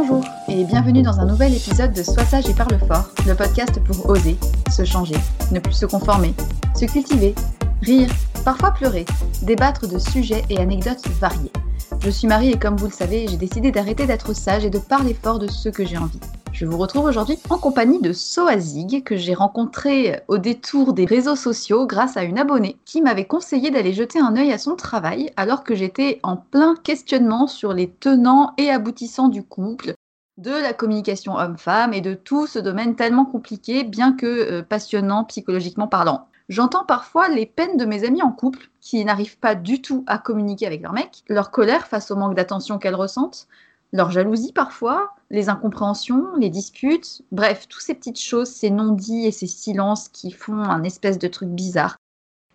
Bonjour et bienvenue dans un nouvel épisode de Sois sage et parle fort, le podcast pour oser, se changer, ne plus se conformer, se cultiver, rire, parfois pleurer, débattre de sujets et anecdotes variés. Je suis Marie et comme vous le savez, j'ai décidé d'arrêter d'être sage et de parler fort de ce que j'ai envie. Je vous retrouve aujourd'hui en compagnie de Soazig que j'ai rencontré au détour des réseaux sociaux grâce à une abonnée qui m'avait conseillé d'aller jeter un œil à son travail alors que j'étais en plein questionnement sur les tenants et aboutissants du couple, de la communication homme-femme et de tout ce domaine tellement compliqué bien que euh, passionnant psychologiquement parlant. J'entends parfois les peines de mes amies en couple qui n'arrivent pas du tout à communiquer avec leur mec, leur colère face au manque d'attention qu'elles ressentent, leur jalousie parfois, les incompréhensions, les disputes, bref, toutes ces petites choses, ces non-dits et ces silences qui font un espèce de truc bizarre.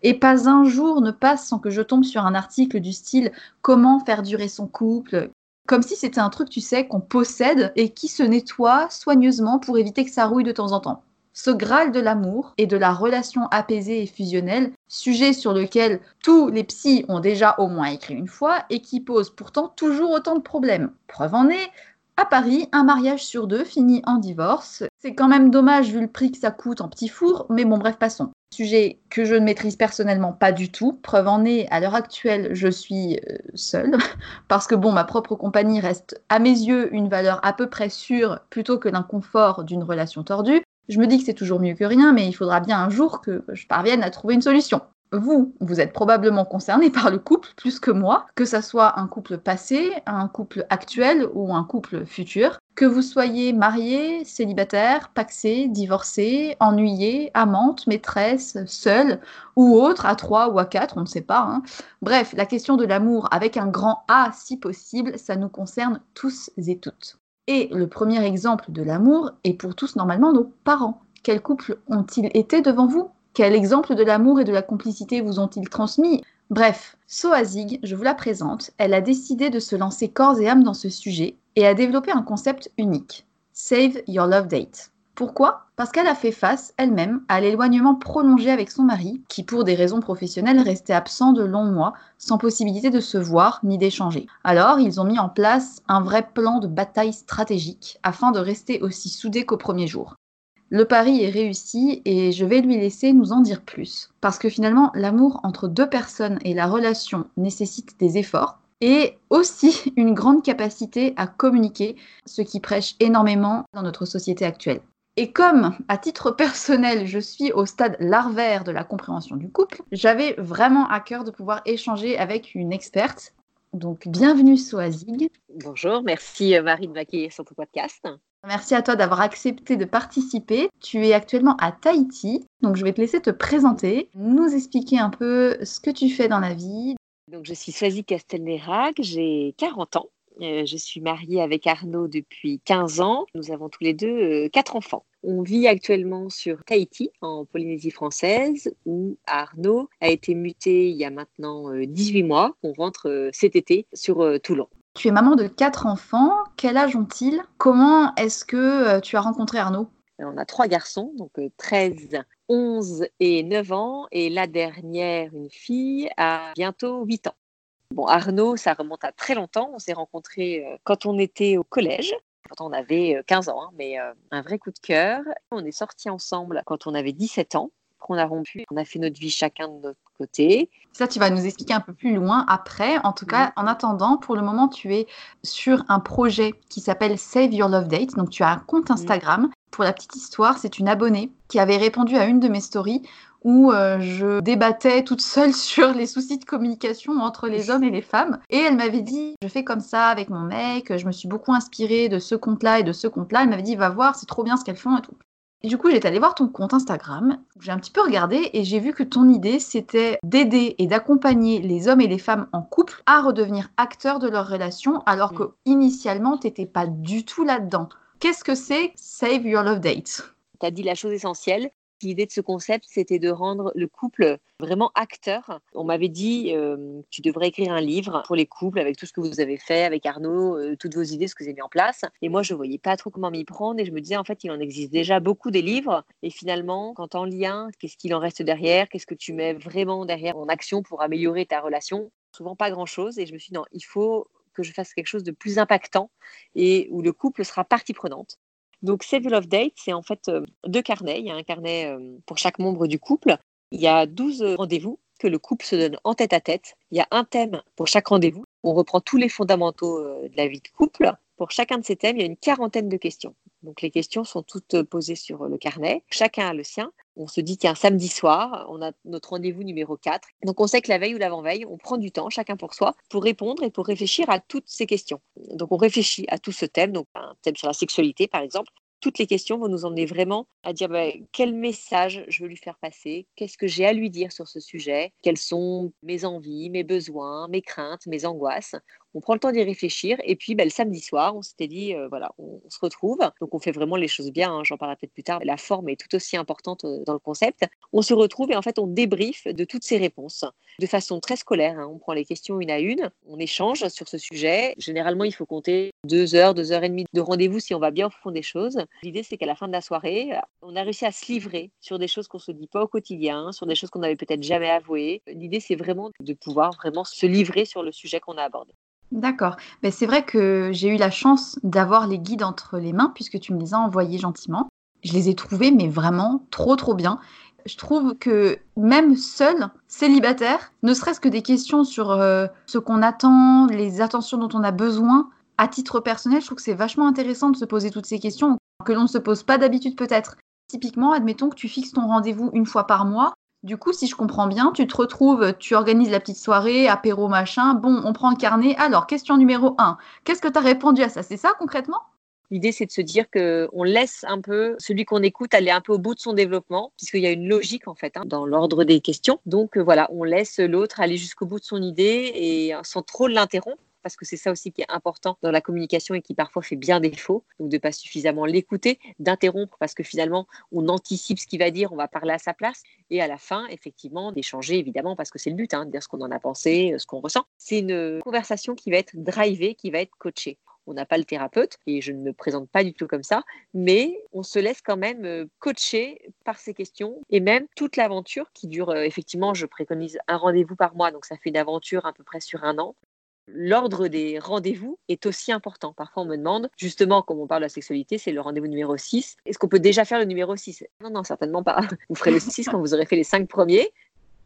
Et pas un jour ne passe sans que je tombe sur un article du style Comment faire durer son couple? Comme si c'était un truc, tu sais, qu'on possède et qui se nettoie soigneusement pour éviter que ça rouille de temps en temps ce Graal de l'amour et de la relation apaisée et fusionnelle, sujet sur lequel tous les psys ont déjà au moins écrit une fois et qui pose pourtant toujours autant de problèmes. Preuve en est, à Paris, un mariage sur deux finit en divorce. C'est quand même dommage vu le prix que ça coûte en petit four, mais bon bref, passons. Sujet que je ne maîtrise personnellement pas du tout. Preuve en est, à l'heure actuelle, je suis euh, seule, parce que bon, ma propre compagnie reste à mes yeux une valeur à peu près sûre plutôt que l'inconfort d'une relation tordue. Je me dis que c'est toujours mieux que rien, mais il faudra bien un jour que je parvienne à trouver une solution. Vous, vous êtes probablement concerné par le couple plus que moi, que ça soit un couple passé, un couple actuel ou un couple futur. Que vous soyez marié, célibataire, paxé, divorcé, ennuyé, amante, maîtresse, seul ou autre, à trois ou à quatre, on ne sait pas. Hein. Bref, la question de l'amour avec un grand A si possible, ça nous concerne tous et toutes. Et le premier exemple de l'amour est pour tous normalement nos parents. Quels couples ont-ils été devant vous? Quel exemple de l'amour et de la complicité vous ont-ils transmis? Bref, Soazig, je vous la présente, elle a décidé de se lancer corps et âme dans ce sujet et a développé un concept unique, Save Your Love Date. Pourquoi? Parce qu'elle a fait face elle-même à l'éloignement prolongé avec son mari, qui pour des raisons professionnelles restait absent de longs mois, sans possibilité de se voir ni d'échanger. Alors ils ont mis en place un vrai plan de bataille stratégique afin de rester aussi soudés qu'au premier jour. Le pari est réussi et je vais lui laisser nous en dire plus. Parce que finalement, l'amour entre deux personnes et la relation nécessite des efforts et aussi une grande capacité à communiquer, ce qui prêche énormément dans notre société actuelle. Et comme, à titre personnel, je suis au stade larvaire de la compréhension du couple, j'avais vraiment à cœur de pouvoir échanger avec une experte. Donc, bienvenue Soazig. Bonjour, merci euh, Marie de m'accueillir sur ton podcast. Merci à toi d'avoir accepté de participer. Tu es actuellement à Tahiti, donc je vais te laisser te présenter, nous expliquer un peu ce que tu fais dans la vie. Donc, je suis Soazig Castelnerac, j'ai 40 ans. Euh, je suis mariée avec Arnaud depuis 15 ans. Nous avons tous les deux euh, quatre enfants. On vit actuellement sur Tahiti, en Polynésie française, où Arnaud a été muté il y a maintenant 18 euh, mois. On rentre cet été sur Toulon. Tu es maman de quatre enfants. Quel âge ont-ils? Comment est-ce que tu as rencontré Arnaud? On a trois garçons, donc 13, 11 et 9 ans. Et la dernière, une fille, a bientôt 8 ans. Bon, Arnaud, ça remonte à très longtemps. On s'est rencontrés euh, quand on était au collège. Quand on avait 15 euh, ans, hein, mais euh, un vrai coup de cœur. On est sortis ensemble quand on avait 17 ans. On a rompu, on a fait notre vie chacun de notre côté. Ça, tu vas nous expliquer un peu plus loin après. En tout cas, en attendant, pour le moment, tu es sur un projet qui s'appelle Save Your Love Date. Donc, tu as un compte Instagram. Pour la petite histoire, c'est une abonnée qui avait répondu à une de mes stories où euh, je débattais toute seule sur les soucis de communication entre les hommes et les femmes. Et elle m'avait dit, je fais comme ça avec mon mec, je me suis beaucoup inspirée de ce compte-là et de ce compte-là. Elle m'avait dit, va voir, c'est trop bien ce qu'elles font et tout. Du coup, j'étais allée voir ton compte Instagram. J'ai un petit peu regardé et j'ai vu que ton idée, c'était d'aider et d'accompagner les hommes et les femmes en couple à redevenir acteurs de leur relation, alors mm. que initialement, tu n'étais pas du tout là-dedans. Qu'est-ce que c'est Save Your Love Date? Tu as dit la chose essentielle, L'idée de ce concept, c'était de rendre le couple vraiment acteur. On m'avait dit, euh, tu devrais écrire un livre pour les couples avec tout ce que vous avez fait avec Arnaud, euh, toutes vos idées, ce que vous avez mis en place. Et moi, je voyais pas trop comment m'y prendre et je me disais, en fait, il en existe déjà beaucoup des livres. Et finalement, quand en lien, qu'est-ce qu'il en reste derrière? Qu'est-ce que tu mets vraiment derrière en action pour améliorer ta relation? Souvent pas grand-chose. Et je me suis dit, il faut que je fasse quelque chose de plus impactant et où le couple sera partie prenante. Donc, Save Love Date, c'est en fait euh, deux carnets. Il y a un carnet euh, pour chaque membre du couple. Il y a 12 rendez-vous que le couple se donne en tête à tête. Il y a un thème pour chaque rendez-vous. On reprend tous les fondamentaux euh, de la vie de couple. Pour chacun de ces thèmes, il y a une quarantaine de questions. Donc les questions sont toutes posées sur le carnet. Chacun a le sien. On se dit qu'un samedi soir, on a notre rendez-vous numéro 4. Donc on sait que la veille ou l'avant-veille, on prend du temps, chacun pour soi, pour répondre et pour réfléchir à toutes ces questions. Donc on réfléchit à tout ce thème, donc un thème sur la sexualité par exemple. Toutes les questions vont nous emmener vraiment à dire bah, quel message je veux lui faire passer, qu'est-ce que j'ai à lui dire sur ce sujet, quelles sont mes envies, mes besoins, mes craintes, mes angoisses? On prend le temps d'y réfléchir. Et puis, ben, le samedi soir, on s'était dit, euh, voilà, on, se retrouve. Donc, on fait vraiment les choses bien. Hein, j'en parlerai peut-être plus tard. La forme est tout aussi importante euh, dans le concept. On se retrouve et en fait, on débriefe de toutes ces réponses de façon très scolaire. Hein. On prend les questions une à une. On échange sur ce sujet. Généralement, il faut compter deux heures, deux heures et demie de rendez-vous si on va bien au fond des choses. L'idée, c'est qu'à la fin de la soirée, on a réussi à se livrer sur des choses qu'on se dit pas au quotidien, sur des choses qu'on n'avait peut-être jamais avouées. L'idée, c'est vraiment de pouvoir vraiment se livrer sur le sujet qu'on a abordé. D'accord. Mais c'est vrai que j'ai eu la chance d'avoir les guides entre les mains puisque tu me les as envoyés gentiment. Je les ai trouvés, mais vraiment trop, trop bien. Je trouve que même seul, célibataire, ne serait-ce que des questions sur euh, ce qu'on attend, les attentions dont on a besoin, à titre personnel, je trouve que c'est vachement intéressant de se poser toutes ces questions que l'on ne se pose pas d'habitude peut-être. Typiquement, admettons que tu fixes ton rendez-vous une fois par mois. Du coup, si je comprends bien, tu te retrouves, tu organises la petite soirée, apéro, machin. Bon, on prend le carnet. Alors, question numéro 1. Qu'est-ce que tu as répondu à ça? C'est ça concrètement? L'idée, c'est de se dire qu'on laisse un peu celui qu'on écoute aller un peu au bout de son développement, puisqu'il y a une logique en fait hein, dans l'ordre des questions. Donc euh, voilà, on laisse l'autre aller jusqu'au bout de son idée et euh, sans trop l'interrompre parce que c'est ça aussi qui est important dans la communication et qui parfois fait bien défaut. Donc de pas suffisamment l'écouter, d'interrompre parce que finalement on anticipe ce qu'il va dire, on va parler à sa place et à la fin effectivement d'échanger évidemment parce que c'est le but, hein, de dire ce qu'on en a pensé, ce qu'on ressent. C'est une conversation qui va être drivée, qui va être coachée on n'a pas le thérapeute et je ne me présente pas du tout comme ça, mais on se laisse quand même euh, coacher par ces questions et même toute l'aventure qui dure euh, effectivement, je préconise un rendez-vous par mois, donc ça fait une aventure à peu près sur un an. L'ordre des rendez-vous est aussi important. Parfois, on me demande, justement, comme on parle de la sexualité, c'est le rendez-vous numéro 6. Est-ce qu'on peut déjà faire le numéro 6 Non, non, certainement pas. Vous ferez le 6 quand vous aurez fait les 5 premiers.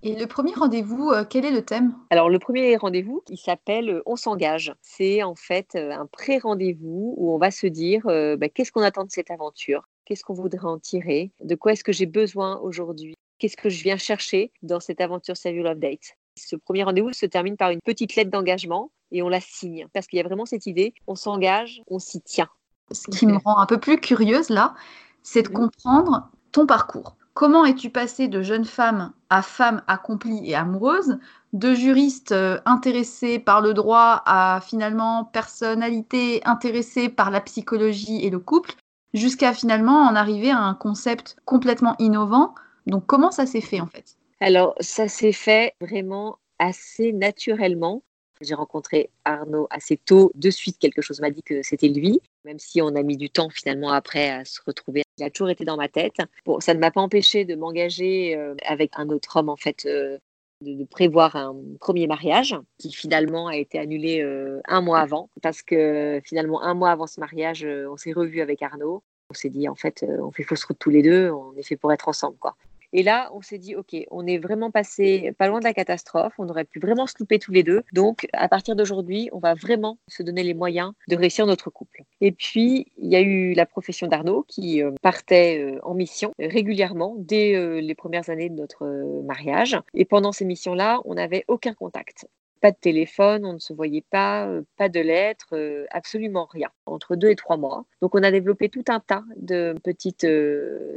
Et le premier rendez-vous, euh, quel est le thème? Alors le premier rendez-vous, il s'appelle euh, On s'engage. C'est en fait euh, un pré-rendez-vous où on va se dire bah, qu'est-ce qu'on attend de cette aventure, qu'est-ce qu'on voudrait en tirer, de quoi est-ce que j'ai besoin aujourd'hui, qu'est-ce que je viens chercher dans cette aventure Save Love Date? Ce premier rendez-vous se termine par une petite lettre d'engagement et on la signe parce qu'il y a vraiment cette idée, on s'engage, on s'y tient. Ce qui me rend un peu plus curieuse là, c'est de comprendre ton parcours. Comment es-tu passée de jeune femme à femme accomplie et amoureuse, de juriste euh, intéressée par le droit à finalement personnalité intéressée par la psychologie et le couple, jusqu'à finalement en arriver à un concept complètement innovant Donc comment ça s'est fait en fait? Alors ça s'est fait vraiment assez naturellement. J'ai rencontré Arnaud assez tôt. De suite, quelque chose m'a dit que c'était lui, même si on a mis du temps finalement après à se retrouver. Il a toujours été dans ma tête. Bon, ça ne m'a pas empêché de m'engager euh, avec un autre homme, en fait, euh, de, prévoir un premier mariage qui finalement a été annulé euh, un mois avant parce que finalement, un mois avant ce mariage, on s'est revu avec Arnaud. On s'est dit, en fait, on fait fausse route tous les deux, on est fait pour être ensemble, quoi. Et là, on s'est dit, OK, on est vraiment passé pas loin de la catastrophe, on aurait pu vraiment se louper tous les deux. Donc, à partir d'aujourd'hui, on va vraiment se donner les moyens de réussir notre couple. Et puis, il y a eu la profession d'Arnaud qui euh, partait euh, en mission régulièrement dès euh, les premières années de notre mariage. Et pendant ces missions-là, on n'avait aucun contact pas de téléphone, on ne se voyait pas, pas de lettres, absolument rien, entre deux et trois mois. Donc on a développé tout un tas de petites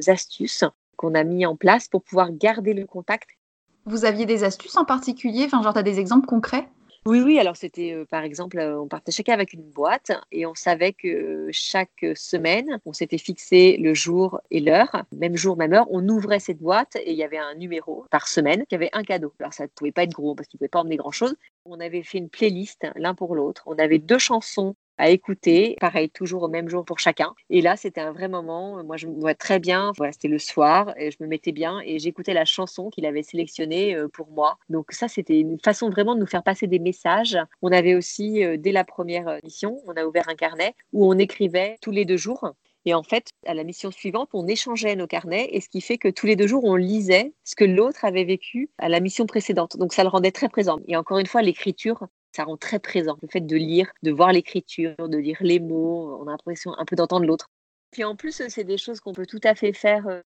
astuces qu'on a mis en place pour pouvoir garder le contact. Vous aviez des astuces en particulier? Enfin, genre, tu as des exemples concrets? Oui, oui, alors c'était euh, par exemple, euh, on partait chacun avec une boîte et on savait que chaque semaine, on s'était fixé le jour et l'heure, même jour, même heure, on ouvrait cette boîte et il y avait un numéro par semaine qui avait un cadeau. Alors ça ne pouvait pas être gros parce qu'il ne pouvait pas emmener grand-chose. On avait fait une playlist l'un pour l'autre, on avait deux chansons à écouter. Pareil, toujours au même jour pour chacun. Et là, c'était un vrai moment. Moi, je me vois très bien. C'était le soir je me mettais bien et j'écoutais la chanson qu'il avait sélectionnée euh, pour moi. Donc ça, c'était une façon vraiment de nous faire passer des messages. On avait aussi, euh, dès la première mission, on a ouvert un carnet où on écrivait tous les deux jours. Et en fait, à la mission suivante, on échangeait nos carnets, et ce qui fait que tous les deux jours, on lisait ce que l'autre avait vécu à la mission précédente. Donc ça le rendait très présent. Et encore une fois, l'écriture, ça rend très présent. Le fait de lire, de voir l'écriture, de lire les mots, on a l'impression un peu d'entendre l'autre. Puis en plus, c'est des choses qu'on peut tout à fait faire. Euh,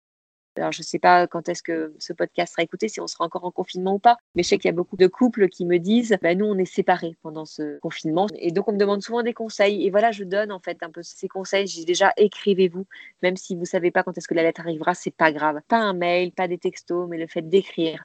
alors, je ne sais pas quand est-ce que ce podcast sera écouté, si on sera encore en confinement ou pas, mais je sais qu'il y a beaucoup de couples qui me disent bah, Nous, on est séparés pendant ce confinement. Et donc, on me demande souvent des conseils. Et voilà, je donne en fait un peu ces conseils. J'ai déjà écrivez-vous, même si vous ne savez pas quand est-ce que la lettre arrivera, c'est pas grave. Pas un mail, pas des textos, mais le fait d'écrire.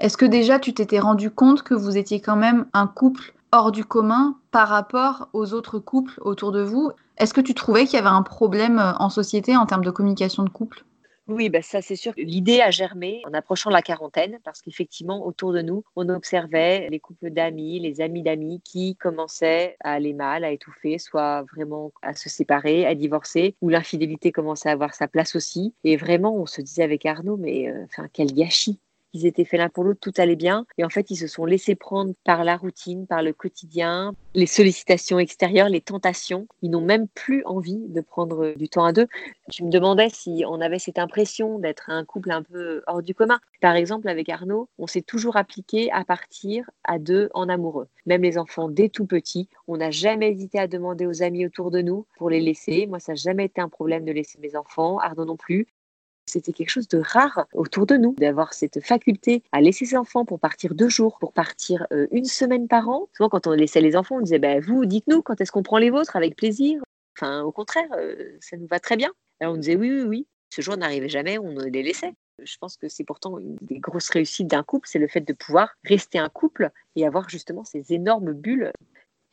Est-ce que déjà tu t'étais rendu compte que vous étiez quand même un couple hors du commun par rapport aux autres couples autour de vous? Est-ce que tu trouvais qu'il y avait un problème euh, en société en termes de communication de couple? Oui, bah ça c'est sûr. L'idée a germé en approchant la quarantaine parce qu'effectivement, autour de nous, on observait les couples d'amis, les amis d'amis qui commençaient à aller mal, à étouffer, soit vraiment à se séparer, à divorcer, où l'infidélité commençait à avoir sa place aussi. Et vraiment, on se disait avec Arnaud, mais euh, enfin, quel gâchis ils étaient faits l'un pour l'autre, tout allait bien. Et en fait, ils se sont laissés prendre par la routine, par le quotidien, les sollicitations extérieures, les tentations. Ils n'ont même plus envie de prendre du temps à deux. Je me demandais si on avait cette impression d'être un couple un peu hors du commun. Par exemple, avec Arnaud, on s'est toujours appliqué à partir à deux en amoureux. Même les enfants dès tout petit, on n'a jamais hésité à demander aux amis autour de nous pour les laisser. Moi, ça n'a jamais été un problème de laisser mes enfants, Arnaud non plus. C'était quelque chose de rare autour de nous, d'avoir cette faculté à laisser ses enfants pour partir deux jours, pour partir euh, une semaine par an. Souvent, quand on laissait les enfants, on disait bah, Vous, dites-nous, quand est-ce qu'on prend les vôtres? Avec plaisir. Enfin, au contraire, euh, ça nous va très bien. Alors, on disait Oui, oui, oui. Ce jour n'arrivait jamais, on les laissait. Je pense que c'est pourtant une des grosses réussites d'un couple, c'est le fait de pouvoir rester un couple et avoir justement ces énormes bulles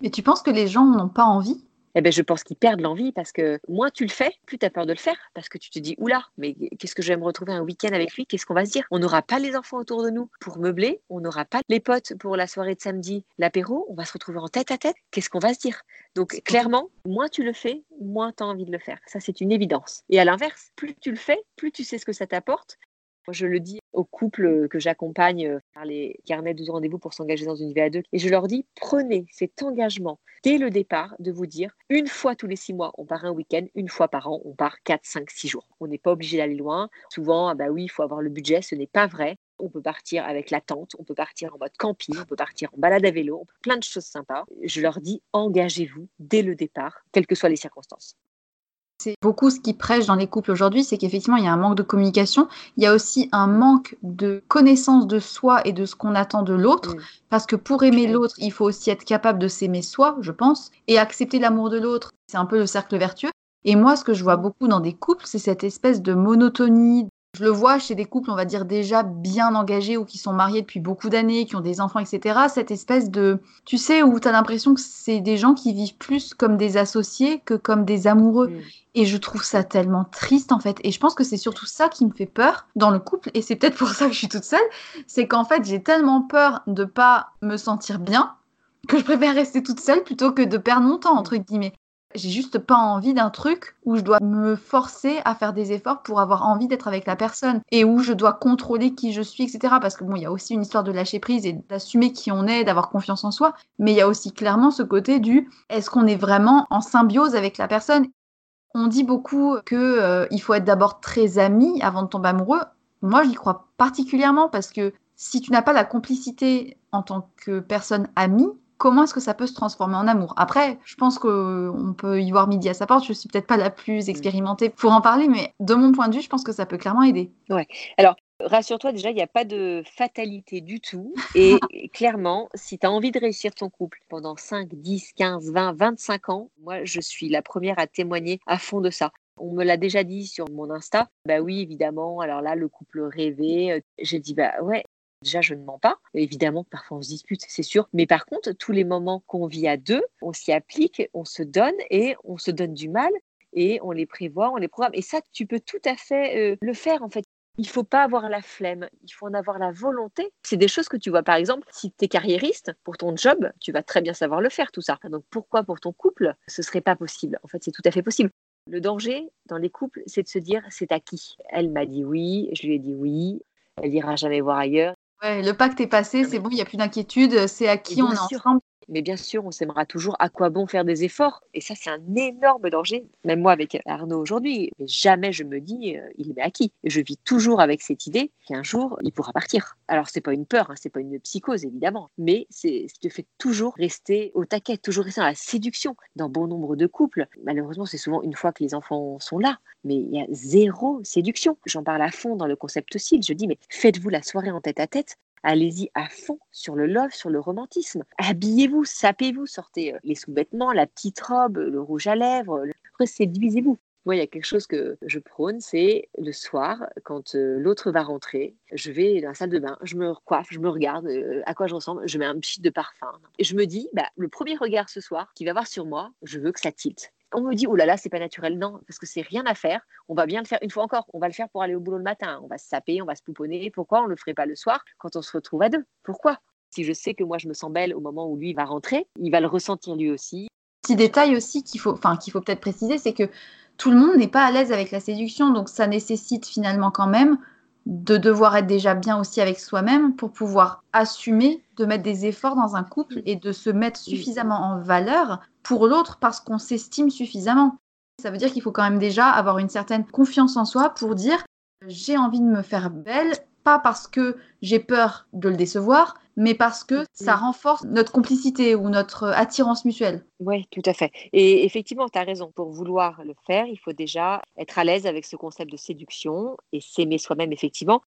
Mais tu penses que les gens n'ont pas envie? Eh ben, je pense qu'ils perdent l'envie parce que moins tu le fais, plus tu as peur de le faire parce que tu te dis oula, mais qu'est-ce que je vais me retrouver un week-end avec lui? Qu'est-ce qu'on va se dire? On n'aura pas les enfants autour de nous pour meubler, on n'aura pas les potes pour la soirée de samedi, l'apéro, on va se retrouver en tête à tête. Qu'est-ce qu'on va se dire? Donc clairement, moins tu le fais, moins tu as envie de le faire. Ça, c'est une évidence. Et à l'inverse, plus tu le fais, plus tu sais ce que ça t'apporte je le dis aux couples que j'accompagne par les carnets 12 rendez-vous pour s'engager dans une vie à deux. Et je leur dis, prenez cet engagement dès le départ de vous dire, une fois tous les six mois, on part un week-end, une fois par an, on part 4, 5, 6 jours. On n'est pas obligé d'aller loin. Souvent, ah bah oui, il faut avoir le budget, ce n'est pas vrai. On peut partir avec la tente, on peut partir en mode camping, on peut partir en balade à vélo, plein de choses sympas. Je leur dis, engagez-vous dès le départ, quelles que soient les circonstances. C'est beaucoup ce qui prêche dans les couples aujourd'hui, c'est qu'effectivement, il y a un manque de communication. Il y a aussi un manque de connaissance de soi et de ce qu'on attend de l'autre. Mm. Parce que pour aimer l'autre, il faut aussi être capable de s'aimer soi, je pense. Et accepter l'amour de l'autre, c'est un peu le cercle vertueux. Et moi, ce que je vois beaucoup dans des couples, c'est cette espèce de monotonie, je le vois chez des couples, on va dire déjà bien engagés ou qui sont mariés depuis beaucoup d'années, qui ont des enfants, etc. Cette espèce de, tu sais, où tu as l'impression que c'est des gens qui vivent plus comme des associés que comme des amoureux. Mm. Et je trouve ça tellement triste en fait. Et je pense que c'est surtout ça qui me fait peur dans le couple. Et c'est peut-être pour ça que je suis toute seule. C'est qu'en fait, j'ai tellement peur de pas me sentir bien que je préfère rester toute seule plutôt que de perdre mon temps, entre guillemets. J'ai juste pas envie d'un truc où je dois me forcer à faire des efforts pour avoir envie d'être avec la personne et où je dois contrôler qui je suis, etc. Parce que bon, il y a aussi une histoire de lâcher prise et d'assumer qui on est, d'avoir confiance en soi. Mais il y a aussi clairement ce côté du est-ce qu'on est vraiment en symbiose avec la personne? On dit beaucoup qu'il euh, faut être d'abord très ami avant de tomber amoureux. Moi, j'y crois particulièrement parce que si tu n'as pas la complicité en tant que personne amie, comment est-ce que ça peut se transformer en amour? Après, je pense qu'on peut y voir midi à sa porte. Je suis peut-être pas la plus mm. expérimentée pour en parler, mais de mon point de vue, je pense que ça peut clairement aider. Ouais. Alors, rassure-toi, déjà, il n'y a pas de fatalité du tout. Et clairement, si tu as envie de réussir ton couple pendant 5, 10, 15, 20, 25 ans, moi, je suis la première à témoigner à fond de ça. On me l'a déjà dit sur mon Insta. Bah oui, évidemment. Alors là, le couple rêvé. Euh, j'ai dit, bah ouais, Déjà, je ne mens pas. Évidemment, parfois on se dispute, c'est sûr. Mais par contre, tous les moments qu'on vit à deux, on s'y applique, on se donne et on se donne du mal et on les prévoit, on les programme. Et ça, tu peux tout à fait euh, le faire en fait. Il faut pas avoir la flemme, il faut en avoir la volonté. C'est des choses que tu vois, par exemple, si tu es carriériste, pour ton job, tu vas très bien savoir le faire, tout ça. Donc pourquoi pour ton couple, ce serait pas possible? En fait, c'est tout à fait possible. Le danger dans les couples, c'est de se dire c'est à qui? Elle m'a dit oui, je lui ai dit oui, elle ira jamais voir ailleurs. Ouais, le pacte est passé, c'est bon, il n'y a plus d'inquiétude, c'est à qui on est ensemble. Mais bien sûr, on s'aimera toujours. À quoi bon faire des efforts? Et ça, c'est un énorme danger. Même moi, avec Arnaud aujourd'hui, jamais je me dis, euh, il est acquis. Je vis toujours avec cette idée qu'un jour, il pourra partir. Alors, c'est pas une peur, hein, c'est pas une psychose, évidemment, mais c'est ce te fait toujours rester au taquet, toujours rester dans la séduction. Dans bon nombre de couples, malheureusement, c'est souvent une fois que les enfants sont là, mais il y a zéro séduction. J'en parle à fond dans le concept aussi. Je dis, mais faites-vous la soirée en tête à tête Allez-y à fond sur le love, sur le romantisme. Habillez-vous, sapez-vous, sortez euh, les sous-vêtements, la petite robe, le rouge à lèvres, séduisez-vous. Moi, il y a quelque chose que je prône, c'est le soir, quand euh, l'autre va rentrer, je vais dans la salle de bain, je me coiffe, je me regarde euh, à quoi je ressemble, je mets un petit de parfum. Et je me dis, bah, le premier regard ce soir qu'il va avoir sur moi, je veux que ça tilte on me dit, oh là là, c'est pas naturel. Non, parce que c'est rien à faire. On va bien le faire une fois encore. On va le faire pour aller au boulot le matin. On va se saper, on va se pouponner. Pourquoi on le ferait pas le soir quand on se retrouve à deux? Pourquoi? Si je sais que moi je me sens belle au moment où lui va rentrer, il va le ressentir lui aussi. Petit détail aussi qu'il faut, enfin qu'il faut peut-être préciser, c'est que tout le monde n'est pas à l'aise avec la séduction, donc ça nécessite finalement quand même de devoir être déjà bien aussi avec soi-même pour pouvoir assumer de mettre des efforts dans un couple et de se mettre suffisamment en valeur pour l'autre parce qu'on s'estime suffisamment. Ça veut dire qu'il faut quand même déjà avoir une certaine confiance en soi pour dire j'ai envie de me faire belle, pas parce que j'ai peur de le décevoir, mais parce que ça renforce notre complicité ou notre attirance mutuelle. Oui, tout à fait. Et effectivement, tu as raison. Pour vouloir le faire, il faut déjà être à l'aise avec ce concept de séduction et s'aimer soi-même, effectivement.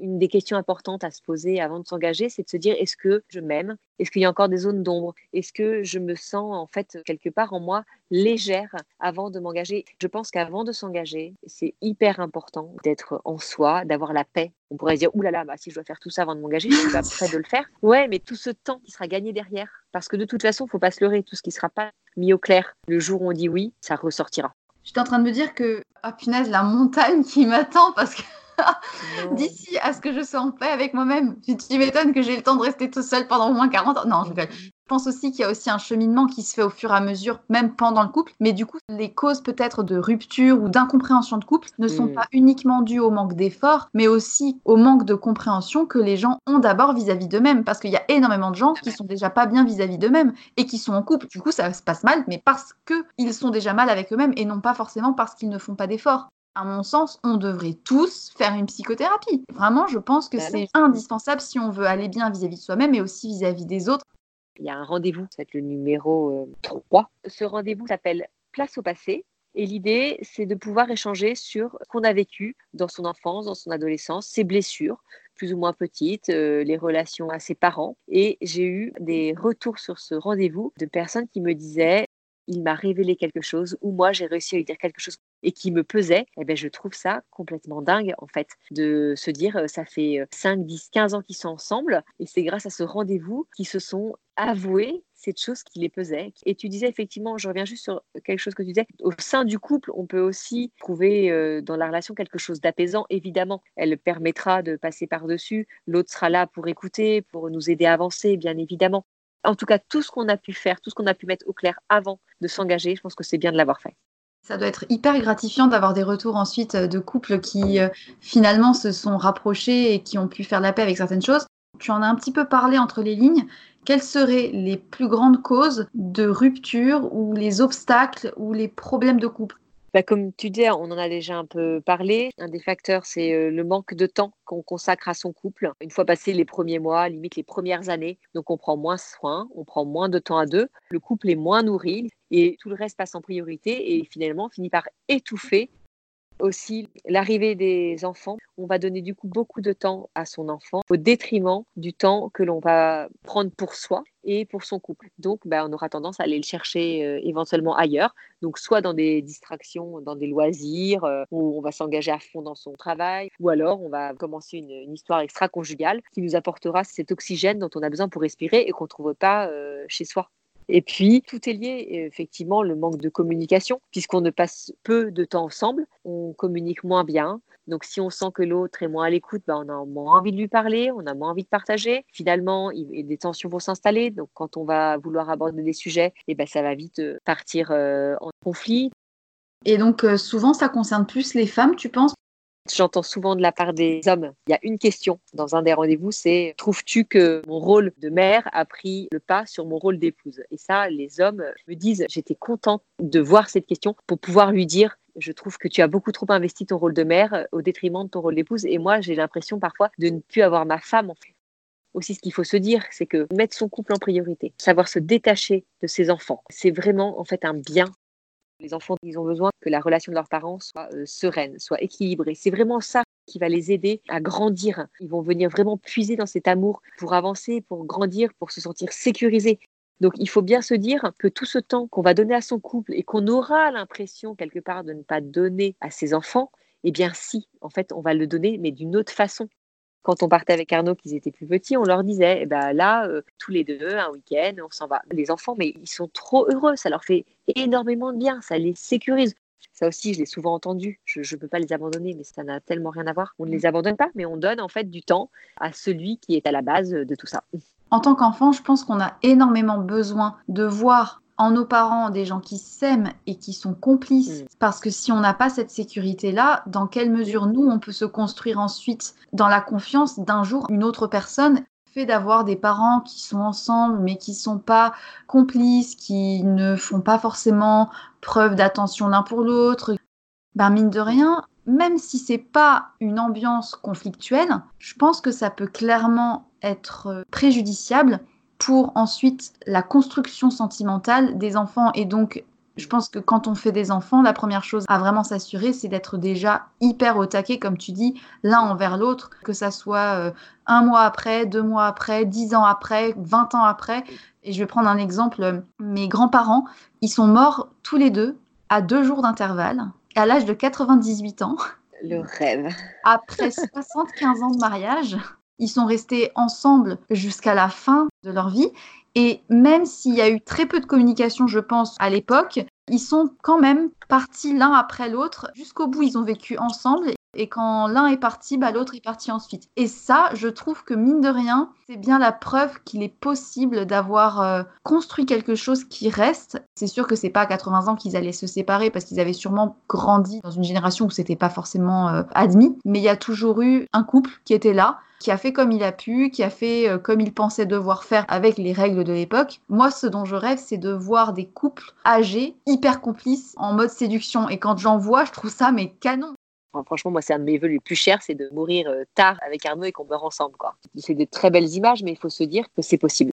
Une des questions importantes à se poser avant de s'engager, c'est de se dire est-ce que je m'aime? Est-ce qu'il y a encore des zones d'ombre? Est-ce que je me sens en fait quelque part en moi légère avant de m'engager? Je pense qu'avant de s'engager, c'est hyper important d'être en soi, d'avoir la paix. On pourrait se dire oulala, bah, si je dois faire tout ça avant de m'engager, je suis pas prêt de le faire. Ouais, mais tout ce temps qui sera gagné derrière Parce que de toute façon, faut pas se leurrer. Tout ce qui sera pas mis au clair le jour où on dit oui, ça ressortira. J'étais en train de me dire que, ah punaise, la montagne qui m'attend parce que d'ici à ce que je sois en paix avec moi-même, tu, m'étonnes que j'ai le temps de rester tout seul pendant au moins 40 ans. Non, je rigole. Je pense aussi qu'il y a aussi un cheminement qui se fait au fur et à mesure, même pendant le couple. Mais du coup, les causes peut-être de rupture ou d'incompréhension de couple ne sont mm. pas uniquement dues au manque d'efforts, mais aussi au manque de compréhension que les gens ont d'abord vis-à-vis d'eux-mêmes. Parce qu'il y a énormément de gens qui sont déjà pas bien vis-à-vis d'eux-mêmes et qui sont en couple. Du coup, ça se passe mal, mais parce qu'ils sont déjà mal avec eux-mêmes et non pas forcément parce qu'ils ne font pas d'efforts à mon sens, on devrait tous faire une psychothérapie. Vraiment, je pense que bah c'est indispensable si on veut aller bien vis-à-vis de soi-même et aussi vis-à-vis des autres. Il y a un rendez-vous, c'est le numéro 3. Euh, Ce rendez-vous s'appelle Place au passé. Et l'idée, c'est de pouvoir échanger sur ce qu'on a vécu dans son enfance, dans son adolescence, ses blessures, plus ou moins petites, euh, les relations à ses parents. Et j'ai eu des retours sur ce rendez-vous de personnes qui me disaient il m'a révélé quelque chose ou moi j'ai réussi à lui dire quelque chose et qui me pesait, eh ben, je trouve ça complètement dingue en fait de se dire euh, ça fait 5, 10, 15 ans qu'ils sont ensemble et c'est grâce à ce rendez-vous qu'ils se sont avoués cette chose qui les pesait. Et tu disais effectivement, je reviens juste sur quelque chose que tu disais, au sein du couple, on peut aussi trouver euh, dans la relation quelque chose d'apaisant. Évidemment, elle permettra de passer par-dessus, l'autre sera là pour écouter, pour nous aider à avancer, bien évidemment en tout cas, tout ce qu'on a pu faire, tout ce qu'on a pu mettre au clair avant de s'engager, je pense que c'est bien de l'avoir fait. Ça doit être hyper gratifiant d'avoir des retours ensuite euh, de couples qui euh, finalement se sont rapprochés et qui ont pu faire la paix avec certaines choses. Tu en as un petit peu parlé entre les lignes. Quelles seraient les plus grandes causes de rupture ou les obstacles ou les problèmes de couple? Bah, comme tu dis, on en a déjà un peu parlé. Un des facteurs, c'est euh, le manque de temps qu'on consacre à son couple. Une fois passé les premiers mois, limite les premières années, donc on prend moins soin, on prend moins de temps à deux, le couple est moins nourri et tout le reste passe en priorité et finalement finit par étouffer aussi l'arrivée des enfants. On va donner du coup beaucoup de temps à son enfant au détriment du temps que l'on va prendre pour soi et pour son couple. Donc, bah, on aura tendance à aller le chercher euh, éventuellement ailleurs. Donc, soit dans des distractions, dans des loisirs, euh, où on va s'engager à fond dans son travail, ou alors on va commencer une, histoire extra-conjugale qui nous apportera cet oxygène dont on a besoin pour respirer et qu'on ne trouve pas euh, chez soi. Et puis, tout est lié, effectivement, le manque de communication, puisqu'on ne passe peu de temps ensemble, on communique moins bien. Donc, si on sent que l'autre est moins à l'écoute, ben, on a moins envie de lui parler, on a moins envie de partager. Finalement, des tensions vont s'installer. Donc, quand on va vouloir aborder des sujets, et eh ben, ça va vite euh, partir euh, en conflit. Et donc, euh, souvent, ça concerne plus les femmes, tu penses? J'entends souvent de la part des hommes, il y a une question dans un des rendez-vous, c'est trouves-tu que mon rôle de mère a pris le pas sur mon rôle d'épouse? Et ça, les hommes me disent, j'étais contente de voir cette question pour pouvoir lui dire, je trouve que tu as beaucoup trop investi ton rôle de mère au détriment de ton rôle d'épouse. Et moi, j'ai l'impression parfois de ne plus avoir ma femme en fait. Aussi ce qu'il faut se dire, c'est que mettre son couple en priorité, savoir se détacher de ses enfants, c'est vraiment en fait un bien les enfants, ils ont besoin que la relation de leurs parents soit euh, sereine, soit équilibrée. C'est vraiment ça qui va les aider à grandir. Ils vont venir vraiment puiser dans cet amour pour avancer, pour grandir, pour se sentir sécurisés. Donc il faut bien se dire que tout ce temps qu'on va donner à son couple et qu'on aura l'impression quelque part de ne pas donner à ses enfants, eh bien si, en fait, on va le donner, mais d'une autre façon quand on partait avec Arnaud, qu'ils étaient plus petits, on leur disait, eh ben là, euh, tous les deux, un week-end, on s'en va. Les enfants, mais ils sont trop heureux, ça leur fait énormément de bien, ça les sécurise. Ça aussi, je l'ai souvent entendu. Je ne peux pas les abandonner, mais ça n'a tellement rien à voir. On ne les abandonne pas, mais on donne en fait du temps à celui qui est à la base de tout ça. En tant qu'enfant, je pense qu'on a énormément besoin de voir en nos parents des gens qui s'aiment et qui sont complices. Mm. Parce que si on n'a pas cette sécurité-là, dans quelle mesure nous, on peut se construire ensuite dans la confiance d'un jour une autre personne? Fait d'avoir des parents qui sont ensemble mais qui sont pas complices, qui ne font pas forcément preuve d'attention l'un pour l'autre, ben mine de rien, même si c'est pas une ambiance conflictuelle, je pense que ça peut clairement être préjudiciable pour ensuite la construction sentimentale des enfants. Et donc, je pense que quand on fait des enfants, la première chose à vraiment s'assurer, c'est d'être déjà hyper au taquet, comme tu dis, l'un envers l'autre, que ça soit euh, un mois après, deux mois après, dix ans après, vingt ans après. Et je vais prendre un exemple. Mes grands-parents, ils sont morts tous les deux à deux jours d'intervalle, à l'âge de 98 ans. Le rêve. Après 75 ans de mariage, ils sont restés ensemble jusqu'à la fin de leur vie. Et même s'il y a eu très peu de communication, je pense, à l'époque, ils sont quand même partis l'un après l'autre. Jusqu'au bout, ils ont vécu ensemble. Et quand l'un est parti, bah, l'autre est parti ensuite. Et ça, je trouve que mine de rien, c'est bien la preuve qu'il est possible d'avoir euh, construit quelque chose qui reste. C'est sûr que c'est pas à 80 ans qu'ils allaient se séparer parce qu'ils avaient sûrement grandi dans une génération où c'était pas forcément euh, admis. Mais il y a toujours eu un couple qui était là, qui a fait comme il a pu, qui a fait euh, comme il pensait devoir faire avec les règles de l'époque. Moi, ce dont je rêve, c'est de voir des couples âgés, hyper complices, en mode séduction. Et quand j'en vois, je trouve ça mais canon franchement, moi, c'est un de mes vœux les plus chers, c'est de mourir euh, tard avec Arnaud et qu'on meurt ensemble. C'est de très belles images, mais il faut se dire que c'est possible.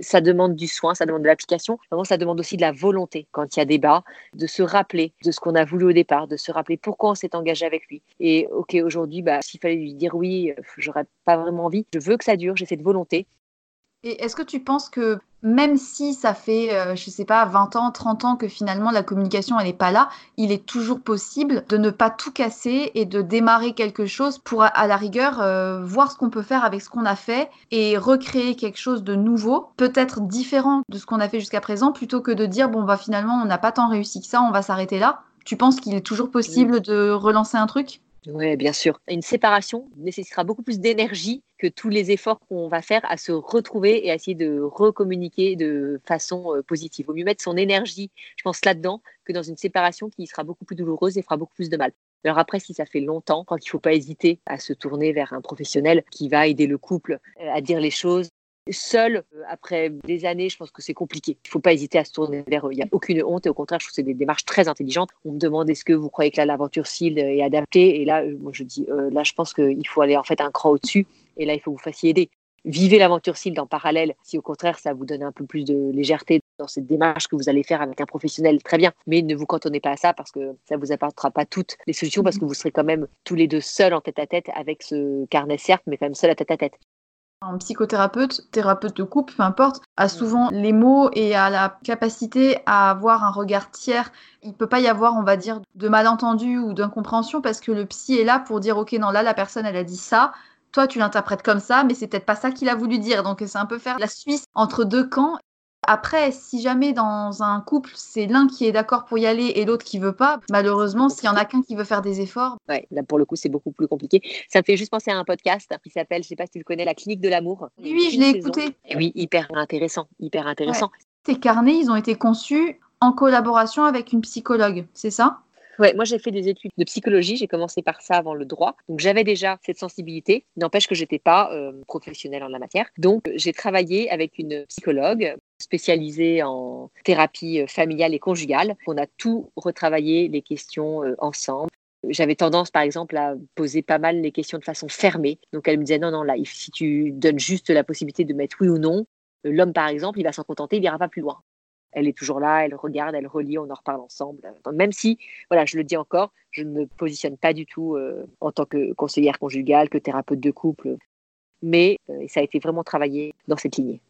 Ça demande du soin, ça demande de l'application. Vraiment, ça demande aussi de la volonté quand il y a débat, de se rappeler de ce qu'on a voulu au départ, de se rappeler pourquoi on s'est engagé avec lui. Et ok, aujourd'hui, bah, s'il fallait lui dire oui, euh, j'aurais pas vraiment envie. Je veux que ça dure, j'ai cette volonté. Et est-ce que tu penses que même si ça fait, je euh, je sais pas, 20 ans, 30 ans que finalement la communication elle n'est pas là, il est toujours possible de ne pas tout casser et de démarrer quelque chose pour à la rigueur euh, voir ce qu'on peut faire avec ce qu'on a fait et recréer quelque chose de nouveau, peut-être différent de ce qu'on a fait jusqu'à présent, plutôt que de dire bon bah finalement on n'a pas tant réussi que ça, on va s'arrêter là. Tu penses qu'il est toujours possible de relancer un truc? Oui, bien sûr. Une séparation nécessitera beaucoup plus d'énergie que tous les efforts qu'on va faire à se retrouver et à essayer de recommuniquer de façon euh, positive. Il vaut mieux mettre son énergie, je pense, là-dedans que dans une séparation qui sera beaucoup plus douloureuse et fera beaucoup plus de mal. Alors après, si ça fait longtemps, je crois qu'il ne faut pas hésiter à se tourner vers un professionnel qui va aider le couple euh, à dire les choses, Seul, euh, après des années, je pense que c'est compliqué. Il ne faut pas hésiter à se tourner vers eux. Il n'y a aucune honte et au contraire, je trouve que c'est des démarches très intelligentes. On me demande est-ce que vous croyez que l'aventure SIL est adaptée? Et là, euh, moi, je dis euh, là, je pense qu'il faut aller en fait un cran au-dessus et là, il faut que vous fassiez aider. Vivez l'aventure SIL en parallèle. Si au contraire, ça vous donne un peu plus de légèreté dans cette démarche que vous allez faire avec un professionnel, très bien. Mais ne vous cantonnez pas à ça parce que ça ne vous apportera pas toutes les solutions parce que vous serez quand même tous les deux seuls en tête à tête avec ce carnet, certes, mais quand même seul à tête à tête. Un psychothérapeute, thérapeute de couple, peu importe, a souvent les mots et a la capacité à avoir un regard tiers. Il peut pas y avoir, on va dire, de malentendu ou d'incompréhension parce que le psy est là pour dire, ok, non, là, la personne, elle a dit ça. Toi, tu l'interprètes comme ça, mais c'est peut-être pas ça qu'il a voulu dire. Donc, c'est un peu faire la Suisse entre deux camps. Après, si jamais dans un couple, c'est l'un qui est d'accord pour y aller et l'autre qui veut pas, malheureusement, s'il y en a qu'un qui veut faire des efforts. Ouais, là pour le coup, c'est beaucoup plus compliqué. Ça me fait juste penser à un podcast qui s'appelle, je sais pas si tu le connais, La clinique de l'amour. Oui, oui, je l'ai écouté. oui, hyper intéressant, hyper intéressant. Ces carnets, ils ont été conçus en collaboration avec une psychologue, c'est ça? Ouais, moi j'ai fait des études de psychologie, j'ai commencé par ça avant le droit. Donc j'avais déjà cette sensibilité, n'empêche que j'étais pas euh, professionnelle en la matière. Donc j'ai travaillé avec une psychologue spécialisée en thérapie euh, familiale et conjugale. On a tout retravaillé les questions euh, ensemble. J'avais tendance, par exemple, à poser pas mal les questions de façon fermée. Donc, elle me disait non, non, là, si tu donnes juste la possibilité de mettre oui ou non, l'homme, par exemple, il va s'en contenter, il n'ira pas plus loin elle est toujours là, elle regarde, elle relit, on en reparle ensemble. Même si, voilà, je le dis encore, je ne me positionne pas du tout euh, en tant que conseillère conjugale, que thérapeute de couple, mais euh, ça a été vraiment travaillé dans cette lignée.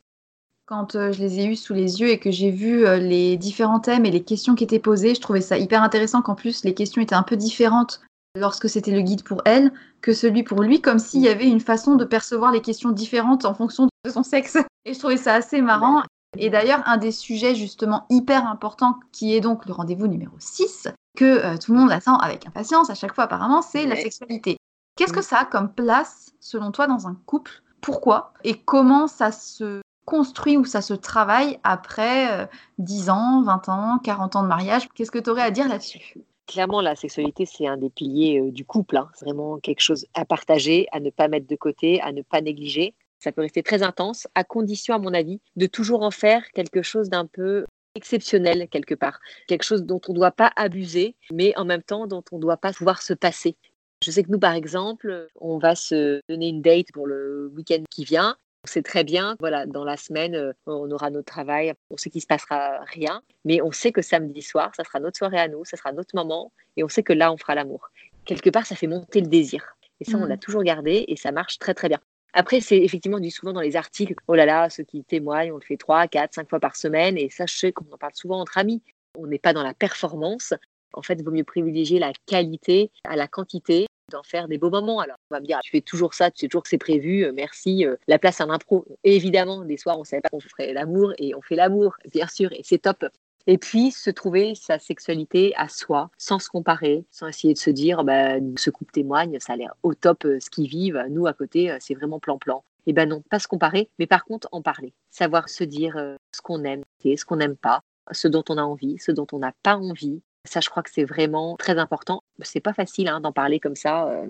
Quand euh, je les ai eus sous les yeux et que j'ai vu les différents thèmes et les questions qui étaient posées, je trouvais ça hyper intéressant qu'en plus les questions étaient un peu différentes lorsque c'était le guide pour elle que celui pour lui, comme s'il y avait une façon de percevoir les questions différentes en fonction de son sexe. Et je trouvais ça assez marrant. Et d'ailleurs, un des sujets justement hyper importants, qui est donc le rendez-vous numéro 6, que euh, tout le monde attend avec impatience à chaque fois apparemment, c'est la sexualité. Qu'est-ce que ça a comme place, selon toi, dans un couple? Pourquoi? Et comment ça se construit ou ça se travaille après 10 euh, ans, 20 ans, 40 ans de mariage Qu'est-ce que tu aurais à dire là-dessus? Clairement, la sexualité, c'est un des piliers euh, du couple. Hein. C'est vraiment quelque chose à partager, à ne pas mettre de côté, à ne pas négliger ça peut rester très intense, à condition, à mon avis, de toujours en faire quelque chose d'un peu exceptionnel quelque part, quelque chose dont on ne doit pas abuser, mais en même temps dont on ne doit pas pouvoir se passer. Je sais que nous, par exemple, on va se donner une date pour le week-end qui vient. On sait très bien, voilà, dans la semaine, euh, on aura notre travail, on sait qu'il ne se passera rien, mais on sait que samedi soir, ça sera notre soirée à nous, ça sera notre moment, et on sait que là, on fera l'amour. Quelque part, ça fait monter le désir. Et ça, on l'a mmh. toujours gardé et ça marche très très bien. Après, c'est effectivement dit souvent dans les articles, oh là là, ceux qui témoignent, on le fait trois, quatre, cinq fois par semaine. Et ça, je sais qu'on en parle souvent entre amis. On n'est pas dans la performance. En fait, il vaut mieux privilégier la qualité à la quantité. D'en faire des beaux moments. Alors, on va me dire, tu fais toujours ça, tu sais toujours que c'est prévu, euh, merci. euh, la place à l'impro. Évidemment, des soirs, on ne savait pas qu'on ferait l'amour et on fait l'amour, bien sûr, et c'est top. Et puis, se trouver sa sexualité à soi, sans se comparer, sans essayer de se dire, bah, ce couple témoigne, ça a l'air au top euh, ce qu'ils vivent. Nous, à côté, c'est vraiment plan-plan. Et ben non, pas se comparer, mais par contre, en parler. Savoir se dire ce qu'on aime, ce qu'on n'aime pas, ce dont on a envie, ce dont on n'a pas envie. Ça, je crois que c'est vraiment très important. C'est pas facile hein, d'en parler comme ça. euh,